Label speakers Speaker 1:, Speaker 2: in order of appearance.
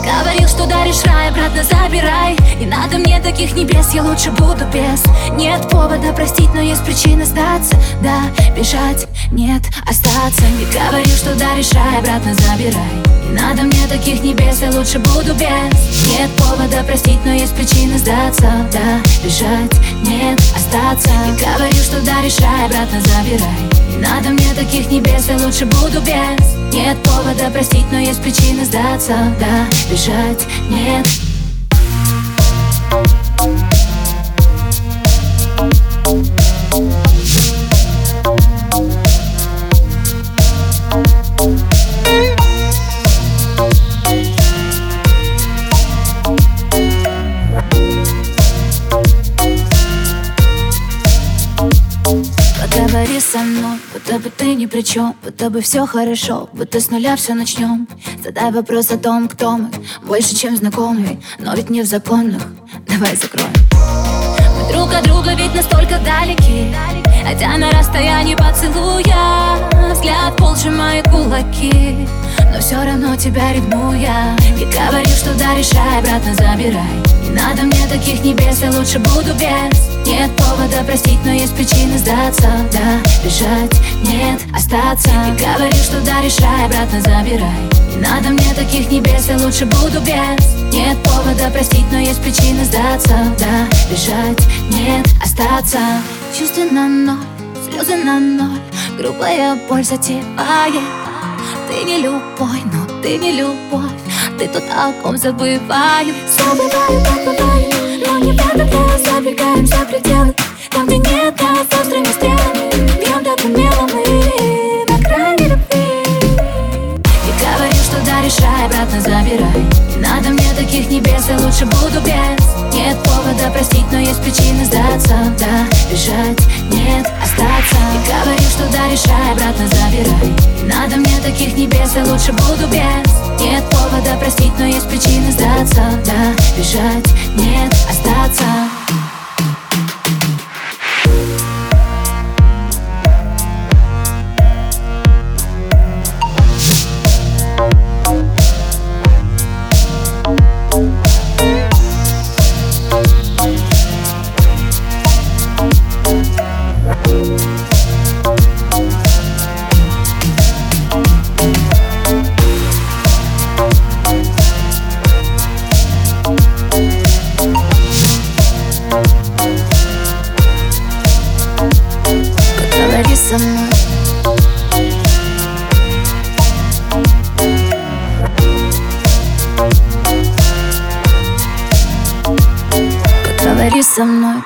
Speaker 1: говорил, что даришь рай, обратно забирай. Не надо мне таких небес, я лучше буду без. Нет повода простить, но есть причина сдаться. Да, бежать, нет, остаться. Не говорил, что даришь рай, обратно забирай. Не надо мне таких небес, я лучше буду без. Нет повода простить, но есть причина сдаться. Да, бежать, нет, остаться. Не говорил, что даришь рай, обратно забирай надо мне таких небес, я лучше буду без. Нет повода простить, но есть причина сдаться. Да, бежать нет Поговори со мной, будто бы ты ни при чем Будто бы все хорошо, будто с нуля все начнем Задай вопрос о том, кто мы Больше, чем знакомый, но ведь не в законах. Давай закроем. Мы друг от друга ведь настолько далеки Хотя на расстоянии поцелуя Взгляд пол сжимает кулаки все равно тебя ревнуя И говорил, что да, решай, обратно забирай. Не надо мне таких небес, я лучше буду без. Нет повода простить, но есть причины сдаться. Да, бежать, нет, остаться. И говори, что да, решай, обратно забирай. Не надо мне таких небес, я лучше буду без. Нет повода простить, но есть причины сдаться. Да, бежать, нет, остаться. Чувства на ноль, слезы на ноль. Грубая боль затевает Ты не любой, но ты не любовь Ты тот, о ком забываю Забываю, как бывает но не правда забегаем за пределы небес, я лучше буду без. Нет повода простить, но есть причины сдаться. Да, бежать, нет, остаться. И говорю, что да, решай, обратно забирай. Не надо мне таких небес, я лучше буду без. Нет повода простить, но есть причины сдаться. Да, бежать, нет, остаться со мной